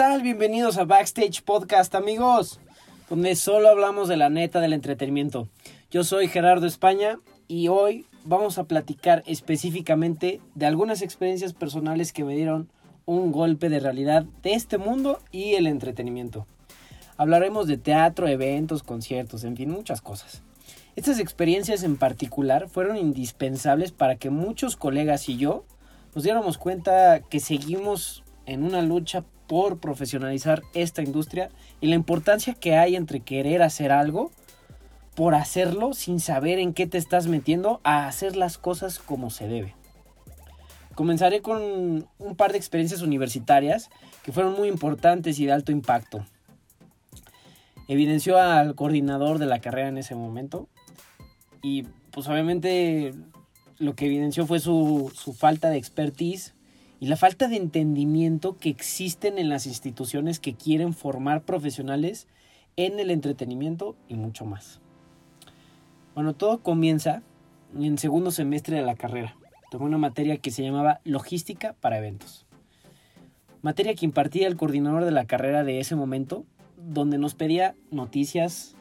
¿Qué tal? Bienvenidos a Backstage Podcast, amigos, donde solo hablamos de la neta del entretenimiento. Yo soy Gerardo España y hoy vamos a platicar específicamente de algunas experiencias personales que me dieron un golpe de realidad de este mundo y el entretenimiento. Hablaremos de teatro, eventos, conciertos, en fin, muchas cosas. Estas experiencias en particular fueron indispensables para que muchos colegas y yo nos diéramos cuenta que seguimos en una lucha por profesionalizar esta industria y la importancia que hay entre querer hacer algo por hacerlo sin saber en qué te estás metiendo a hacer las cosas como se debe. Comenzaré con un par de experiencias universitarias que fueron muy importantes y de alto impacto. Evidenció al coordinador de la carrera en ese momento y pues obviamente lo que evidenció fue su, su falta de expertise y la falta de entendimiento que existen en las instituciones que quieren formar profesionales en el entretenimiento y mucho más. Bueno, todo comienza en segundo semestre de la carrera. Tomé una materia que se llamaba Logística para Eventos. Materia que impartía el coordinador de la carrera de ese momento, donde nos pedía noticias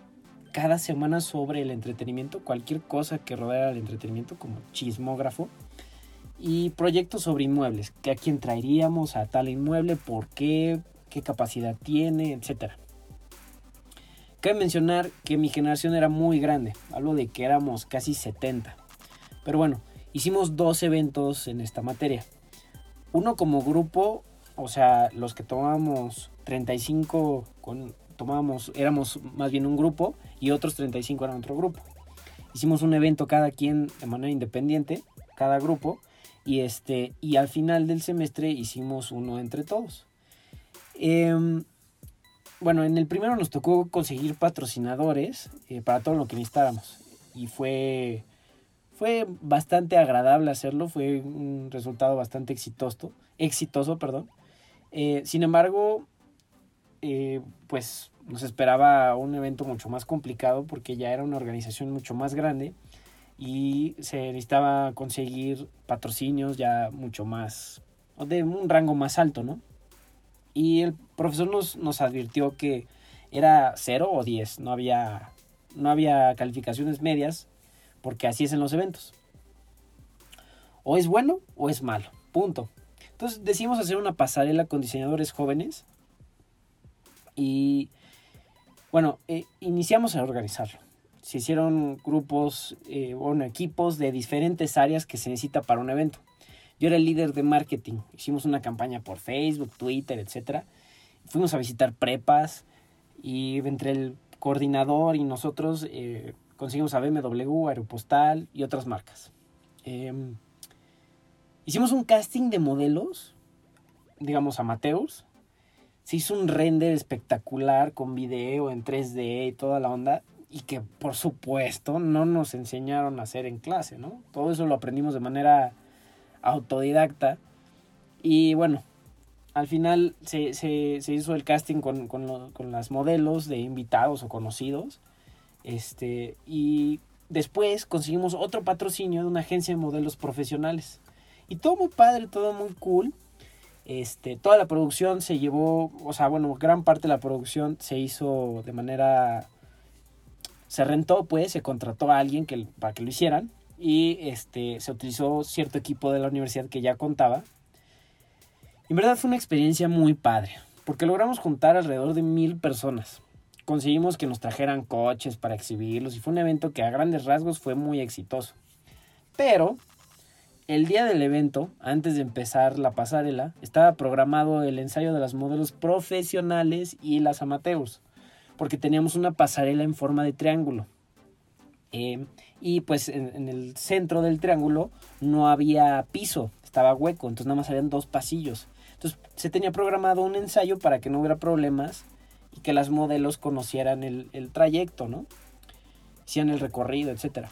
cada semana sobre el entretenimiento, cualquier cosa que rodeara el entretenimiento, como chismógrafo, y proyectos sobre inmuebles, a quién traeríamos a tal inmueble, por qué, qué capacidad tiene, etc. Cabe mencionar que mi generación era muy grande, hablo de que éramos casi 70. Pero bueno, hicimos dos eventos en esta materia. Uno como grupo, o sea, los que tomábamos 35 con tomábamos éramos más bien un grupo y otros 35 eran otro grupo. Hicimos un evento cada quien de manera independiente, cada grupo y, este, y al final del semestre hicimos uno entre todos. Em, bueno, en el primero nos tocó conseguir patrocinadores eh, para todo lo que necesitáramos. Y fue, fue bastante agradable hacerlo, fue un resultado bastante exitoso, exitoso perdón. Eh, sin embargo, eh, pues nos esperaba un evento mucho más complicado porque ya era una organización mucho más grande y se necesitaba conseguir patrocinios ya mucho más, de un rango más alto, ¿no? Y el profesor nos, nos advirtió que era 0 o 10, no había, no había calificaciones medias, porque así es en los eventos. O es bueno o es malo, punto. Entonces decidimos hacer una pasarela con diseñadores jóvenes y bueno, eh, iniciamos a organizarlo se hicieron grupos, eh, bueno, equipos de diferentes áreas que se necesita para un evento. Yo era el líder de marketing. Hicimos una campaña por Facebook, Twitter, etc. Fuimos a visitar prepas y entre el coordinador y nosotros eh, conseguimos a BMW, Aeropostal y otras marcas. Em, hicimos un casting de modelos, digamos amateurs. Se hizo un render espectacular con video en 3D y toda la onda y que por supuesto no nos enseñaron a hacer en clase, ¿no? Todo eso lo aprendimos de manera autodidacta y bueno, al final se, hizo el casting con, con, las modelos de invitados o conocidos este, y después conseguimos otro patrocinio de una agencia de modelos profesionales y todo muy padre, todo muy cool. Este, toda la producción se llevó, o sea, bueno, gran parte de la producción se hizo de manera se rentó, pues, se contrató a alguien que, para que lo hicieran y este, se utilizó cierto equipo de la universidad que ya contaba. en verdad fue una experiencia muy padre, porque logramos juntar alrededor de mil personas. Conseguimos que nos trajeran coches para exhibirlos y fue un evento que a grandes rasgos fue muy exitoso. Pero el día del evento, antes de empezar la pasarela, estaba programado el ensayo de las modelos profesionales y las amateurs porque teníamos una pasarela en forma de triángulo. Eh, y pues en, el centro del triángulo no había piso, estaba hueco, entonces nada más habían dos pasillos. Entonces se tenía programado un ensayo para que no hubiera problemas y que las modelos conocieran el, el trayecto, ¿no? Hicieran el recorrido, etc.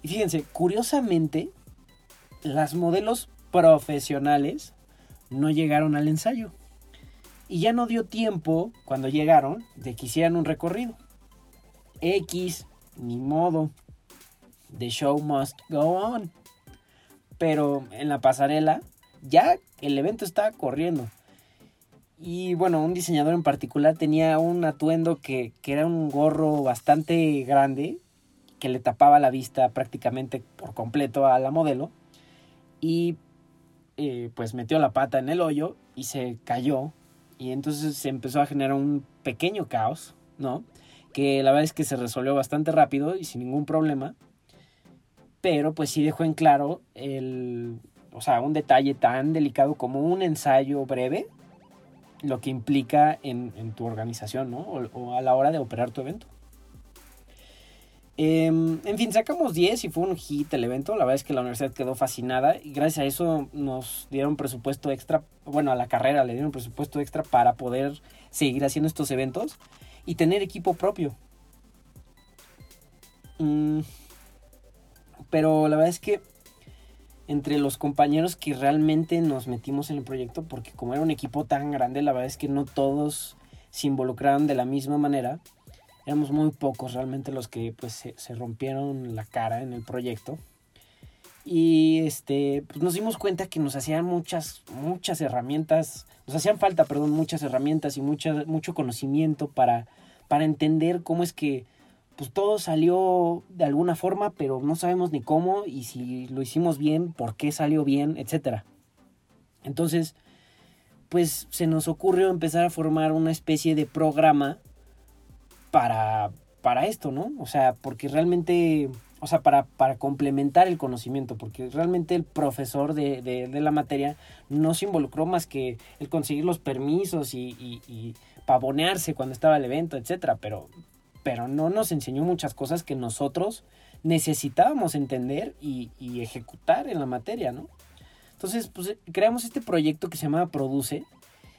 Y fíjense, curiosamente, las modelos profesionales no llegaron al ensayo. Y ya no dio tiempo, cuando llegaron, de que hicieran un recorrido. X, ni modo. The show must go on. Pero en la pasarela, ya el evento estaba corriendo. Y bueno, un diseñador en particular tenía un atuendo que, que era un gorro bastante grande, que le tapaba la vista prácticamente por completo a la modelo. Y eh, pues metió la pata en el hoyo y se cayó. Y entonces se empezó a generar un pequeño caos, ¿no? Que la verdad es que se resolvió bastante rápido y sin ningún problema. Pero pues sí dejó en claro el, o sea, un detalle tan delicado como un ensayo breve lo que implica en, tu organización, ¿no? O, a la hora de operar tu evento. Em, en fin, sacamos 10 y fue un hit el evento. La verdad es que la universidad quedó fascinada y gracias a eso nos dieron presupuesto extra. Bueno, a la carrera le dieron presupuesto extra para poder seguir haciendo estos eventos y tener equipo propio. Mm, pero la verdad es que entre los compañeros que realmente nos metimos en el proyecto, porque como era un equipo tan grande, la verdad es que no todos se involucraron de la misma manera. Éramos muy pocos realmente los que pues se, rompieron la cara en el proyecto. Y este, pues nos dimos cuenta que nos hacían muchas, muchas herramientas, nos hacían falta, perdón, muchas herramientas y mucha, mucho conocimiento para, para entender cómo es que pues todo salió de alguna forma, pero no sabemos ni cómo y si lo hicimos bien, por qué salió bien, etc. Entonces, pues se nos ocurrió empezar a formar una especie de programa para, para esto, ¿no? O sea, porque realmente, o sea, para, para complementar el conocimiento, porque realmente el profesor de, de, la materia no se involucró más que el conseguir los permisos y, y, y pavonearse cuando estaba el evento, etcétera, pero pero no nos enseñó muchas cosas que nosotros necesitábamos entender y, ejecutar en la materia, ¿no? Entonces, pues creamos este proyecto que se llama Produce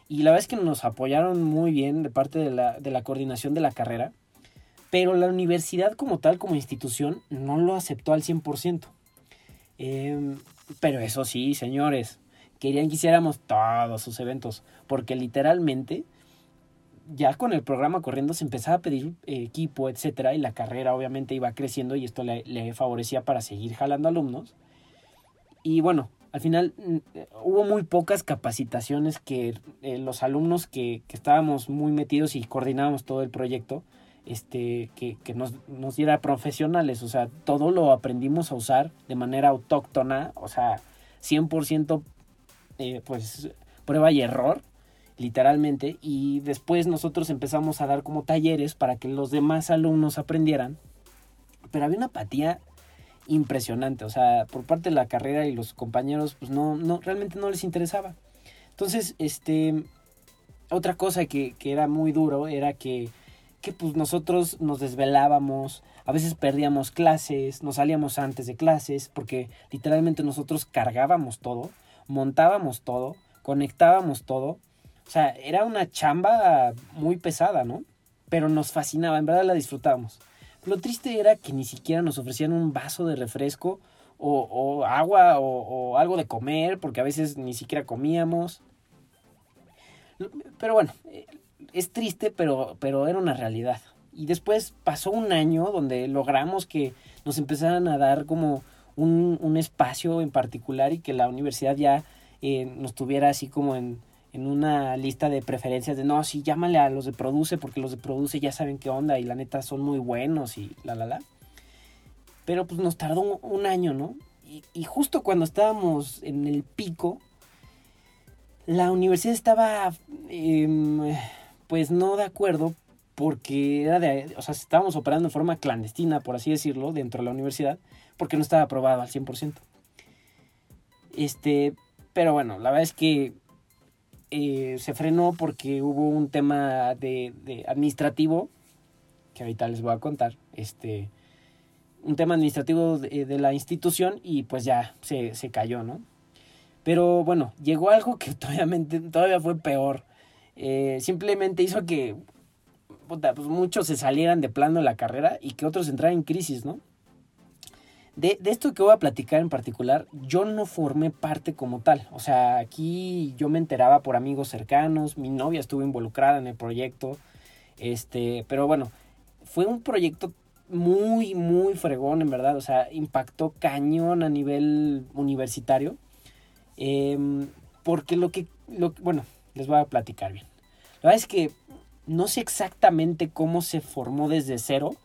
y la verdad es que nos apoyaron muy bien de parte de la, coordinación de la carrera, pero la universidad como tal, como institución, no lo aceptó al 100%. Em, pero eso sí, señores, querían que hiciéramos todos sus eventos, porque literalmente ya con el programa corriendo se empezaba a pedir eh, equipo, etcétera, y la carrera obviamente iba creciendo y esto le, favorecía para seguir jalando alumnos. Y bueno, al final mm, hubo muy pocas capacitaciones que eh, los alumnos que, estábamos muy metidos y coordinábamos todo el proyecto, este, que, nos, nos, diera profesionales, o sea, todo lo aprendimos a usar de manera autóctona, o sea, 100% eh, pues prueba y error literalmente, y después nosotros empezamos a dar como talleres para que los demás alumnos aprendieran, pero había una apatía impresionante, o sea, por parte de la carrera y los compañeros, pues no, no, realmente no les interesaba. Entonces, este, otra cosa que, que era muy duro era que, que pues nosotros nos desvelábamos, a veces perdíamos clases, nos salíamos antes de clases, porque literalmente nosotros cargábamos todo, montábamos todo, conectábamos todo, o sea, era una chamba muy pesada, ¿no? Pero nos fascinaba, en verdad la disfrutábamos. Lo triste era que ni siquiera nos ofrecían un vaso de refresco o, agua o, algo de comer, porque a veces ni siquiera comíamos. Pero bueno, eh, es triste, pero, pero era una realidad. Y después pasó un año donde logramos que nos empezaran a dar como un, un espacio en particular y que la universidad ya eh, nos tuviera así como en, en una lista de preferencias de no, sí, llámale a los de Produce porque los de Produce ya saben qué onda y la neta son muy buenos y la, la, la. Pero pues nos tardó un, año, ¿no? Y, justo cuando estábamos en el pico, la universidad estaba, em, pues no de acuerdo porque era de, o sea, estábamos operando de forma clandestina, por así decirlo, dentro de la universidad, porque no estaba aprobado al 100%. Este, pero bueno, la verdad es que eh, se frenó porque hubo un tema de, administrativo, que ahorita les voy a contar, este, un tema administrativo de, la institución y pues ya se, cayó, ¿no? Pero bueno, llegó algo que todavía, todavía fue peor. Eh, simplemente hizo que pues muchos se salieran de plano de la carrera y que otros entraran en crisis, ¿no? De, esto que voy a platicar en particular, yo no formé parte como tal. O sea, aquí yo me enteraba por amigos cercanos, mi novia estuvo involucrada en el proyecto. Este, pero bueno, fue un proyecto muy, muy fregón, en verdad. O sea, impactó cañón a nivel universitario. Em, porque lo que, lo, bueno, les voy a platicar bien. La verdad es que no sé exactamente cómo se formó desde cero,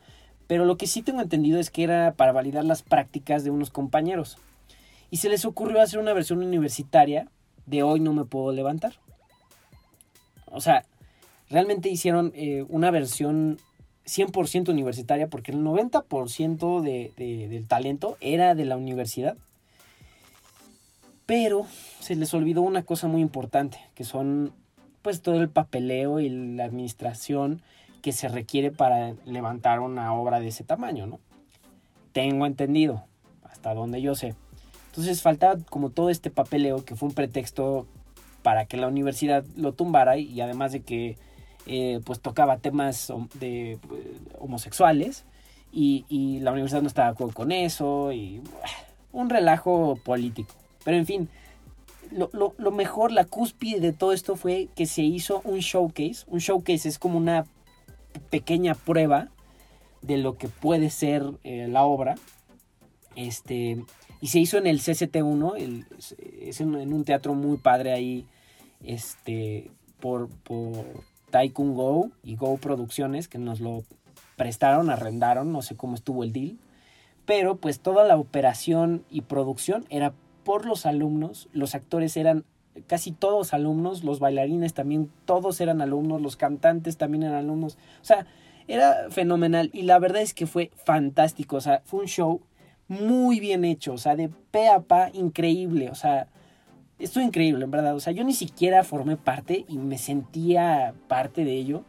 pero lo que sí tengo entendido es que era para validar las prácticas de unos compañeros. Y se les ocurrió hacer una versión universitaria de Hoy no me puedo levantar. O sea, realmente hicieron eh, una versión 100% universitaria porque el 90% de, del talento era de la universidad. Pero se les olvidó una cosa muy importante, que son pues todo el papeleo y la administración que se requiere para levantar una obra de ese tamaño, ¿no? Tengo entendido, hasta donde yo sé. Entonces faltaba como todo este papeleo que fue un pretexto para que la universidad lo tumbara y además de que eh, pues tocaba temas de, eh, homosexuales y, la universidad no estaba de acuerdo con eso y un relajo político. Pero en fin, lo, lo, mejor, la cúspide de todo esto fue que se hizo un showcase. Un showcase es como una pequeña prueba de lo que puede ser eh, la obra. Este, y se hizo en el CCT1, el, es en, un teatro muy padre ahí, este, por, por Tycoon Go y Go Producciones, que nos lo prestaron, arrendaron, no sé cómo estuvo el deal. Pero pues toda la operación y producción era por los alumnos, los actores eran casi todos alumnos, los bailarines también, todos eran alumnos, los cantantes también eran alumnos. O sea, era fenomenal y la verdad es que fue fantástico, o sea, fue un show muy bien hecho, o sea, de pe a pa, increíble, o sea, esto increíble, en verdad, o sea, yo ni siquiera formé parte y me sentía parte de ello.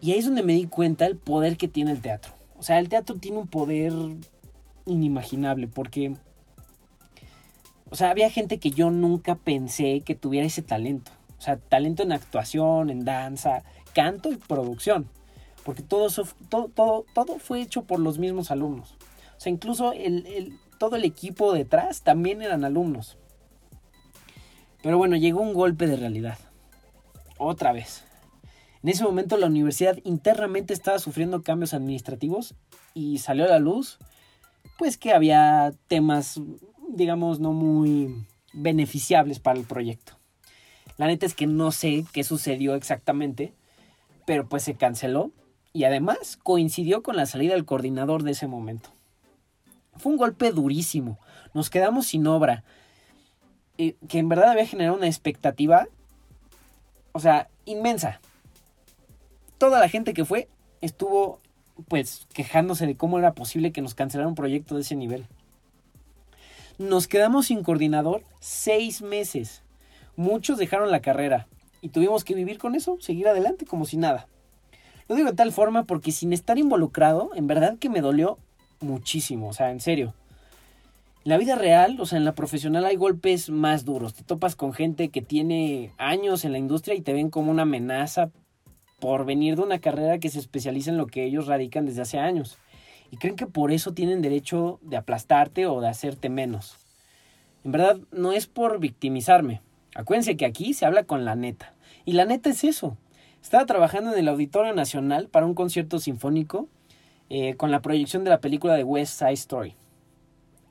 Y ahí es donde me di cuenta el poder que tiene el teatro. O sea, el teatro tiene un poder inimaginable porque, o sea, había gente que yo nunca pensé que tuviera ese talento. O sea, talento en actuación, en danza, canto y producción. Porque todo, todo, todo, todo fue hecho por los mismos alumnos. O sea, incluso el, todo el equipo detrás también eran alumnos. Pero bueno, llegó un golpe de realidad. Otra vez. En ese momento la universidad internamente estaba sufriendo cambios administrativos y salió a la luz pues que había temas digamos no muy beneficiables para el proyecto. La neta es que no sé qué sucedió exactamente, pero pues se canceló y además coincidió con la salida del coordinador de ese momento. Fue un golpe durísimo. Nos quedamos sin obra. Eh, que en verdad había generado una expectativa, o sea, inmensa. Toda la gente que fue estuvo, pues, quejándose de cómo era posible que nos cancelara un proyecto de ese nivel. Nos quedamos sin coordinador seis meses. Muchos dejaron la carrera y tuvimos que vivir con eso, seguir adelante como si nada. Lo digo de tal forma porque sin estar involucrado, en verdad que me dolió muchísimo, o sea, en serio. En la vida real, o sea, en la profesional hay golpes más duros. Te topas con gente que tiene años en la industria y te ven como una amenaza por venir de una carrera que se especializa en lo que ellos radican desde hace años. Creen que por eso tienen derecho de aplastarte o de hacerte menos. En verdad, no es por victimizarme. Acuérdense que aquí se habla con la neta. Y la neta es eso. Estaba trabajando en el Auditorio Nacional para un concierto sinfónico eh, con la proyección de la película de West Side Story,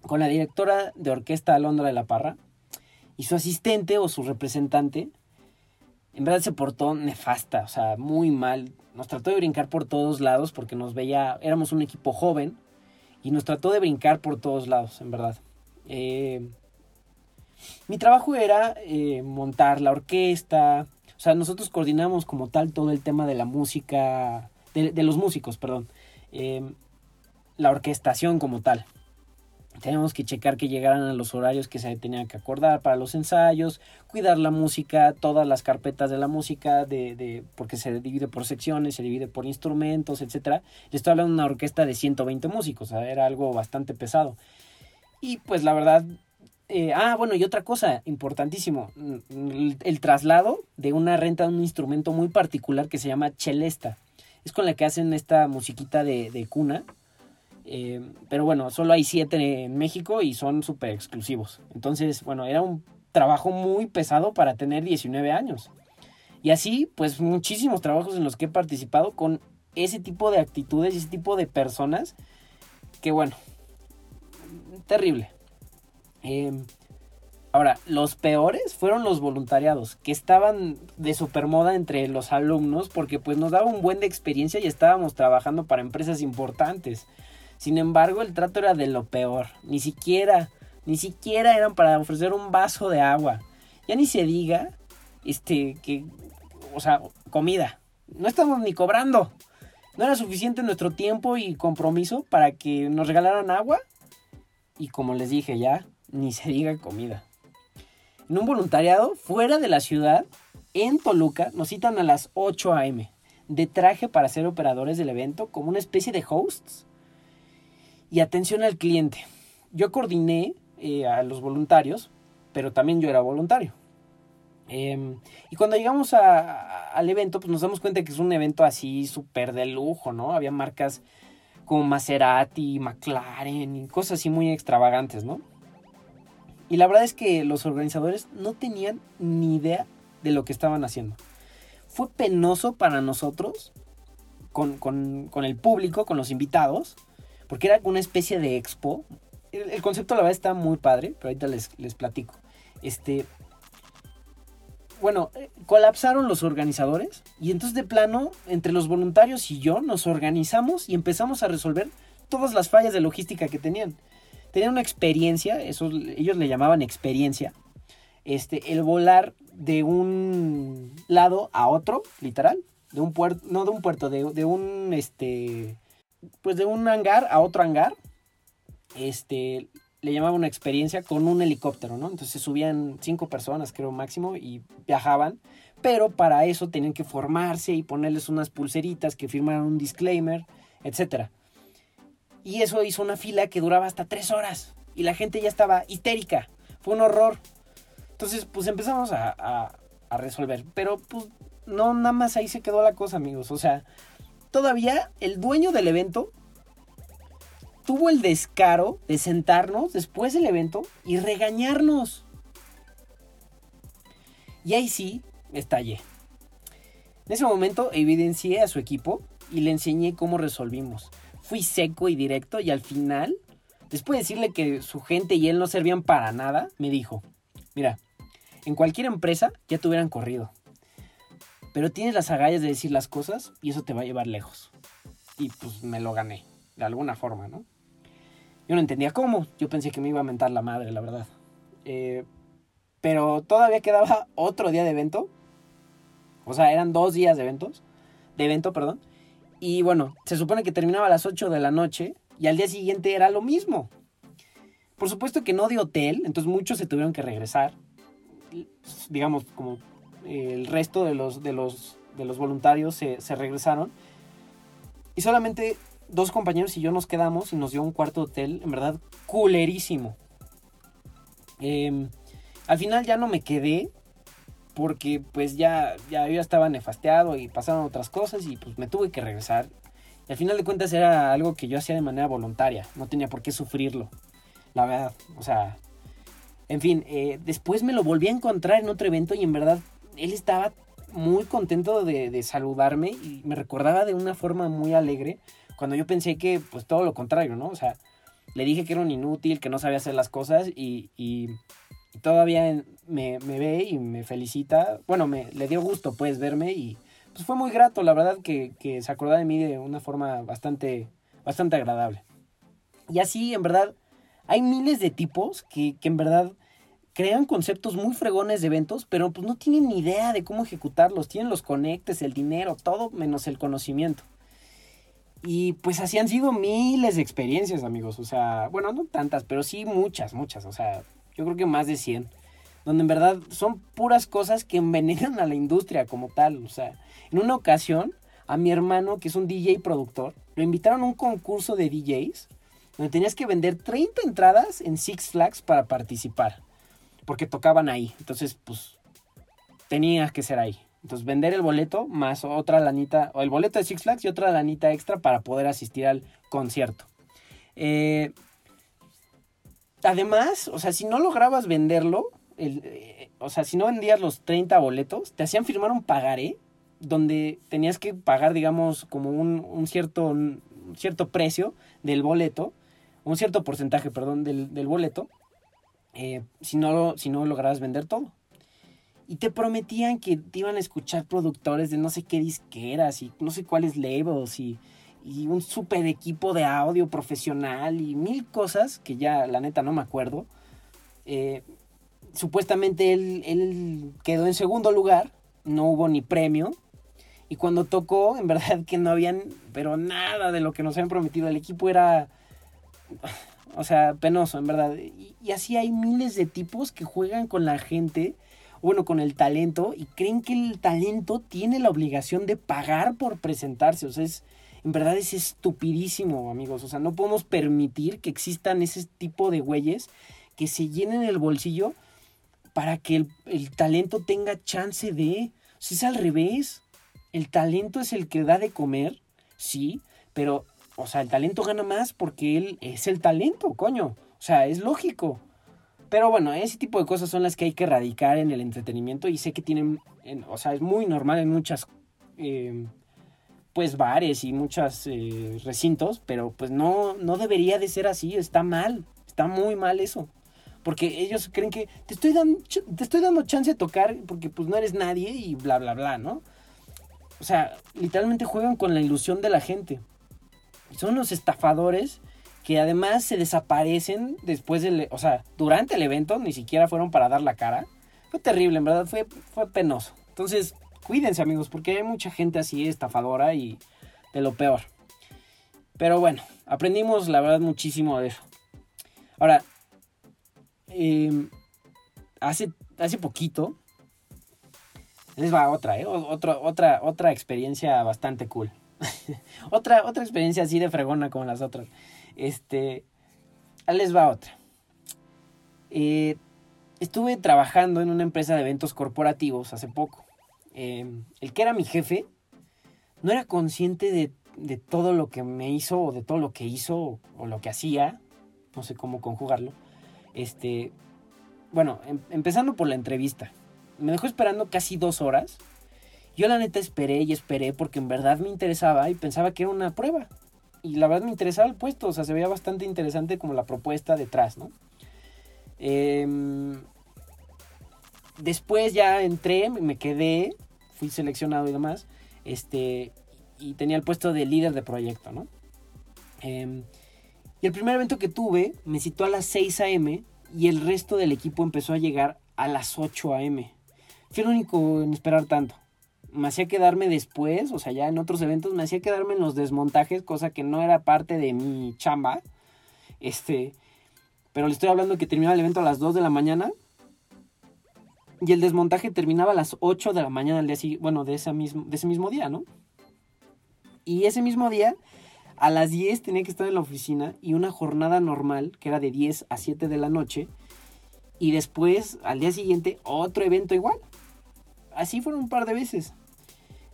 con la directora de orquesta Alondra de la Parra y su asistente o su representante, en verdad se portó nefasta, o sea, muy mal. Nos trató de brincar por todos lados porque nos veía, éramos un equipo joven y nos trató de brincar por todos lados, en verdad. Eh, mi trabajo era eh, montar la orquesta, o sea, nosotros coordinamos como tal todo el tema de la música, de los músicos, perdón. Em, la orquestación como tal. Tenemos que checar que llegaran a los horarios que se tenían que acordar para los ensayos, cuidar la música, todas las carpetas de la música, de, porque se divide por secciones, se divide por instrumentos, etc. Le estoy hablando de una orquesta de 120 músicos, era algo bastante pesado. Y pues la verdad, eh, ah, bueno, y otra cosa importantísimo, el, el, traslado de una renta de un instrumento muy particular que se llama chelesta es con la que hacen esta musiquita de, cuna. Eh, pero bueno, solo hay siete en México y son súper exclusivos. Entonces, bueno, era un trabajo muy pesado para tener 19 años. Y así, pues muchísimos trabajos en los que he participado con ese tipo de actitudes y ese tipo de personas que bueno, terrible. Eh, Ahora, los peores fueron los voluntariados, que estaban de supermoda entre los alumnos porque pues nos daba un buen de experiencia y estábamos trabajando para empresas importantes. Sin embargo, el trato era de lo peor. Ni siquiera, ni siquiera eran para ofrecer un vaso de agua. Ya ni se diga, este, que, o sea, comida. No estamos ni cobrando. No era suficiente nuestro tiempo y compromiso para que nos regalaran agua. Y como les dije ya, ni se diga comida en un voluntariado fuera de la ciudad, en Toluca, nos citan a las 8 a.m. de traje para ser operadores del evento como una especie de hosts y atención al cliente. Yo coordiné eh, a los voluntarios, pero también yo era voluntario. Em, y cuando llegamos al evento, pues nos damos cuenta que es un evento así súper de lujo, ¿no? Había marcas como Maserati, McLaren y cosas así muy extravagantes, ¿no? Y la verdad es que los organizadores no tenían ni idea de lo que estaban haciendo. Fue penoso para nosotros, con, el público, con los invitados, porque era una especie de expo. El, concepto, la verdad, está muy padre, pero ahorita les, les platico. Este, bueno, eh, colapsaron los organizadores y entonces de plano, entre los voluntarios y yo, nos organizamos y empezamos a resolver todas las fallas de logística que tenían tenían una experiencia, eso, ellos le llamaban experiencia, este, el volar de un lado a otro, literal, de un puerto, no de un puerto, de, de un, este, pues de un hangar a otro hangar, este, le llamaban una experiencia con un helicóptero, ¿no? Entonces subían cinco personas, creo, máximo, y viajaban, pero para eso tenían que formarse y ponerles unas pulseritas que firmaran un disclaimer, etcétera. Y eso hizo una fila que duraba hasta tres horas. Y la gente ya estaba histérica. Fue un horror. Entonces, pues empezamos a, resolver. Pero, pues, no, nada más ahí se quedó la cosa, amigos. O sea, todavía el dueño del evento tuvo el descaro de sentarnos después del evento y regañarnos. Y ahí sí, estallé. En ese momento evidencié a su equipo y le enseñé cómo resolvimos fui seco y directo y al final, después de decirle que su gente y él no servían para nada, me dijo, mira, en cualquier empresa ya te hubieran corrido, pero tienes las agallas de decir las cosas y eso te va a llevar lejos. Y pues me lo gané, de alguna forma, ¿no? Yo no entendía cómo, yo pensé que me iba a mentar la madre, la verdad. Eh, pero todavía quedaba otro día de evento. O sea, eran dos días de eventos. De evento, perdón. Y bueno, se supone que terminaba a las 8 de la noche y al día siguiente era lo mismo. Por supuesto que no de hotel, entonces muchos se tuvieron que regresar. Digamos, como el resto de los, de los, de los voluntarios se, regresaron. Y solamente dos compañeros y yo nos quedamos y nos dio un cuarto hotel, en verdad, culerísimo. Em, al final ya no me quedé porque pues ya, ya yo estaba nefasteado y pasaron otras cosas y pues me tuve que regresar. Y al final de cuentas era algo que yo hacía de manera voluntaria, no tenía por qué sufrirlo, la verdad, o sea, en fin, eh, después me lo volví a encontrar en otro evento y en verdad él estaba muy contento de, saludarme y me recordaba de una forma muy alegre cuando yo pensé que pues todo lo contrario, ¿no? O sea, le dije que era un inútil, que no sabía hacer las cosas y, todavía me, ve y me felicita. Bueno, me le dio gusto pues verme y pues fue muy grato, la verdad que, se acordó de mí de una forma bastante, bastante agradable. Y así, en verdad, hay miles de tipos que, que en verdad crean conceptos muy fregones de eventos, pero pues no tienen ni idea de cómo ejecutarlos. Tienen los conectes, el dinero, todo menos el conocimiento. Y pues así han sido miles de experiencias, amigos. O sea, bueno, no tantas, pero sí muchas, muchas. O sea, yo creo que más de 100, donde en verdad son puras cosas que envenenan a la industria como tal. O sea, en una ocasión, a mi hermano, que es un DJ productor, lo invitaron a un concurso de DJs, donde tenías que vender 30 entradas en Six Flags para participar, porque tocaban ahí. Entonces, pues, tenías que ser ahí. Entonces, vender el boleto más otra lanita, o el boleto de Six Flags y otra lanita extra para poder asistir al concierto. Eh, además, o sea, si no lograbas venderlo, eh, o sea, si no vendías los 30 boletos, te hacían firmar un pagaré donde tenías que pagar, digamos, como un, cierto, cierto precio del boleto, un cierto porcentaje, perdón, del, boleto. Eh, si, no, si no lograbas vender todo. Y te prometían que te iban a escuchar productores de no sé qué disqueras y no sé cuáles labels y, y un super equipo de audio profesional y mil cosas que ya la neta no me acuerdo. Eh, supuestamente él, él quedó en segundo lugar, no hubo ni premio. Y cuando tocó, en verdad que no habían, pero nada de lo que nos habían prometido. El equipo era, o sea, penoso, en verdad. Y, y así hay miles de tipos que juegan con la gente bueno, con el talento y creen que el talento tiene la obligación de pagar por presentarse. O sea, es, en verdad es estupidísimo, amigos. O sea, no podemos permitir que existan ese tipo de güeyes que se llenen el bolsillo para que el, talento tenga chance de... Si es al revés, el talento es el que da de comer, sí, pero, o sea, el talento gana más porque él es el talento, coño. O sea, es lógico. Pero bueno, ese tipo de cosas son las que hay que erradicar en el entretenimiento y sé que tienen, o sea, es muy normal en muchas, em, pues, bares y muchos eh, recintos, pero pues no, no debería de ser así, está mal, está muy mal eso. Porque ellos creen que te estoy, dando, te estoy dando chance de tocar porque pues no eres nadie y bla, bla, bla, ¿no? O sea, literalmente juegan con la ilusión de la gente. Son los estafadores que además se desaparecen después del, o sea, durante el evento, ni siquiera fueron para dar la cara. Fue terrible, en verdad, fue, fue penoso. Entonces, cuídense amigos, porque hay mucha gente así estafadora y de lo peor. Pero bueno, aprendimos la verdad muchísimo de eso. Ahora, em, hace, hace poquito, les va otra, ¿eh? Otra, otra, otra experiencia bastante cool. otra, otra experiencia así de fregona como las otras. Este, les va otra. Eh, estuve trabajando en una empresa de eventos corporativos hace poco. Em, el que era mi jefe no era consciente de, todo lo que me hizo o de todo lo que hizo o lo que hacía. No sé cómo conjugarlo. Este, bueno, em, empezando por la entrevista. Me dejó esperando casi dos horas. Yo la neta esperé y esperé porque en verdad me interesaba y pensaba que era una prueba y la verdad me interesaba el puesto, o sea, se veía bastante interesante como la propuesta detrás, ¿no? Em, después ya entré, me quedé, fui seleccionado y demás, este, y tenía el puesto de líder de proyecto, ¿no? Em, y el primer evento que tuve me citó a las 6 a.m. y el resto del equipo empezó a llegar a las 8 a.m. Fui el único en esperar tanto me hacía quedarme después, o sea, ya en otros eventos, me hacía quedarme en los desmontajes, cosa que no era parte de mi chamba. Este, pero le estoy hablando que terminaba el evento a las 2 de la mañana. Y el desmontaje terminaba a las 8 de la mañana del día bueno, de ese mismo, de ese mismo día, ¿no? Y ese mismo día, a las 10 tenía que estar en la oficina y una jornada normal, que era de 10 a 7 de la noche. Y después, al día siguiente, otro evento igual. Así fueron un par de veces.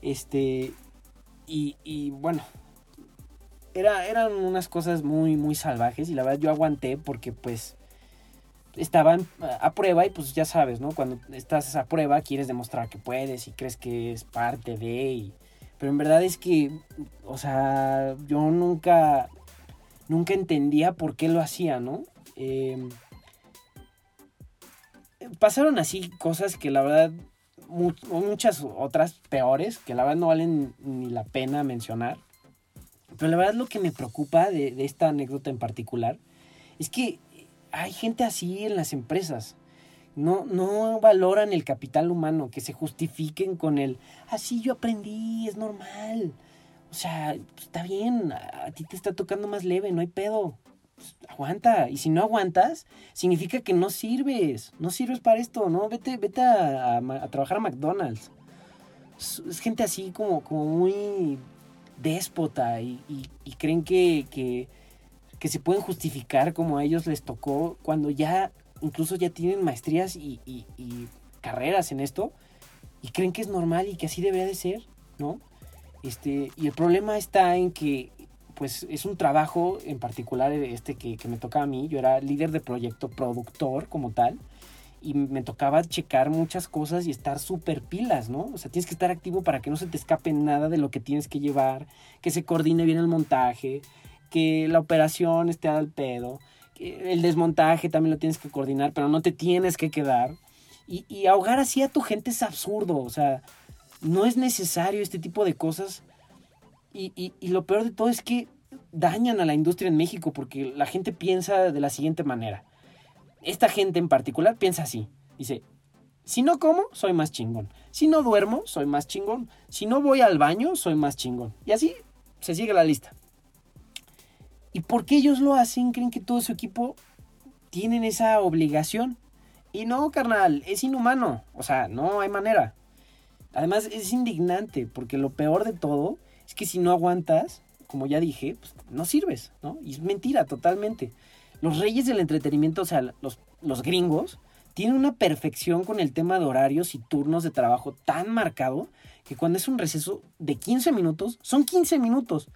Este, y, bueno, era, eran unas cosas muy, muy salvajes y la verdad yo aguanté porque pues estaban a prueba y pues ya sabes, ¿no? Cuando estás a prueba quieres demostrar que puedes y crees que es parte de... pero en verdad es que, o sea, yo nunca, nunca entendía por qué lo hacía, ¿no? Em, pasaron así cosas que la verdad muchas otras peores que la verdad no valen ni la pena mencionar. Pero la verdad lo que me preocupa de, esta anécdota en particular es que hay gente así en las empresas. No, no valoran el capital humano, que se justifiquen con el, así yo aprendí, es normal. O sea, está bien, a ti te está tocando más leve, no hay pedo aguanta. Y si no aguantas, significa que no sirves. No sirves para esto, ¿no? Vete, vete a, trabajar a McDonald's. Es, gente así como, como muy déspota y, creen que, que, se pueden justificar como a ellos les tocó cuando ya incluso ya tienen maestrías y, y carreras en esto y creen que es normal y que así debería de ser, ¿no? Este, y el problema está en que pues es un trabajo en particular este que, me tocaba a mí. Yo era líder de proyecto, productor como tal. Y me tocaba checar muchas cosas y estar súper pilas, ¿no? O sea, tienes que estar activo para que no se te escape nada de lo que tienes que llevar, que se coordine bien el montaje, que la operación esté al pedo, el desmontaje también lo tienes que coordinar, pero no te tienes que quedar. Y, y, ahogar así a tu gente es absurdo, o sea, no es necesario este tipo de cosas. Y, y, lo peor de todo es que dañan a la industria en México porque la gente piensa de la siguiente manera. Esta gente en particular piensa así. Dice, si no como, soy más chingón. Si no duermo, soy más chingón. Si no voy al baño, soy más chingón. Y así se sigue la lista. ¿Y por qué ellos lo hacen? ¿Creen que todo su equipo tienen esa obligación? Y no, carnal, es inhumano. O sea, no hay manera. Además, es indignante, porque lo peor de todo es que si no aguantas, como ya dije, pues no sirves, ¿no? Y es mentira totalmente. Los reyes del entretenimiento, o sea, los, los gringos, tienen una perfección con el tema de horarios y turnos de trabajo tan marcado que cuando es un receso de 15 minutos, son 15 minutos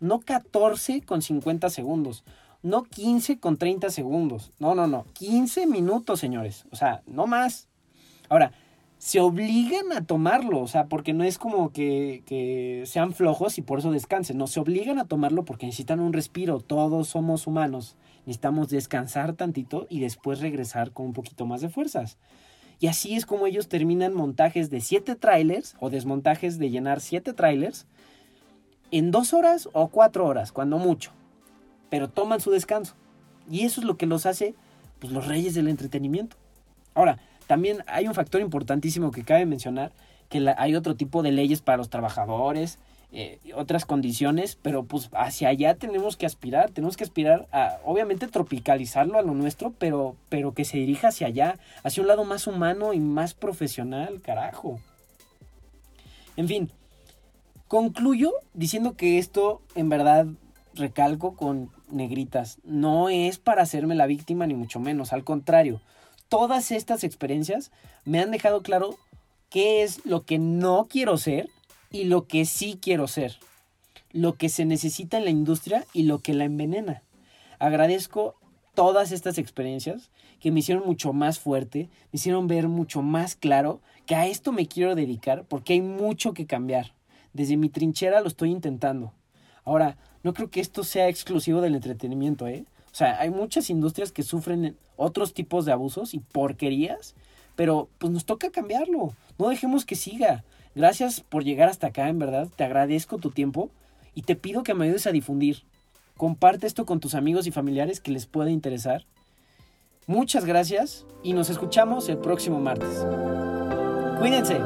no 14 con 50 segundos, no 15 con 30 segundos, no, no, no, 15 minutos, señores, o sea, no más. Ahora, se obligan a tomarlo, o sea, porque no es como que, que, sean flojos y por eso descansen, no, se obligan a tomarlo porque necesitan un respiro, todos somos humanos, necesitamos descansar tantito y después regresar con un poquito más de fuerzas. Y así es como ellos terminan montajes de 7 trailers o desmontajes de llenar 7 trailers en dos horas o cuatro horas, cuando mucho. Pero toman su descanso. Y eso es lo que los hace pues, los reyes del entretenimiento. Ahora, también hay un factor importantísimo que cabe mencionar, que hay otro tipo de leyes para los trabajadores, eh, otras condiciones, pero pues hacia allá tenemos que aspirar, tenemos que aspirar a, obviamente, tropicalizarlo a lo nuestro, pero, pero que se dirija hacia allá, hacia un lado más humano y más profesional, carajo. En fin, Concluyo diciendo que esto, en verdad, recalco con negritas, no es para hacerme la víctima ni mucho menos, al contrario, todas estas experiencias me han dejado claro qué es lo que no quiero ser y lo que sí quiero ser, lo que se necesita en la industria y lo que la envenena. Agradezco todas estas experiencias que me hicieron mucho más fuerte, me hicieron ver mucho más claro que a esto me quiero dedicar porque hay mucho que cambiar desde mi trinchera lo estoy intentando. Ahora, no creo que esto sea exclusivo del entretenimiento, ¿eh? O sea, hay muchas industrias que sufren otros tipos de abusos y porquerías, pero pues nos toca cambiarlo. No dejemos que siga. Gracias por llegar hasta acá, en verdad. Te agradezco tu tiempo y te pido que me ayudes a difundir. Comparte esto con tus amigos y familiares que les pueda interesar. Muchas gracias y nos escuchamos el próximo martes. Cuídense.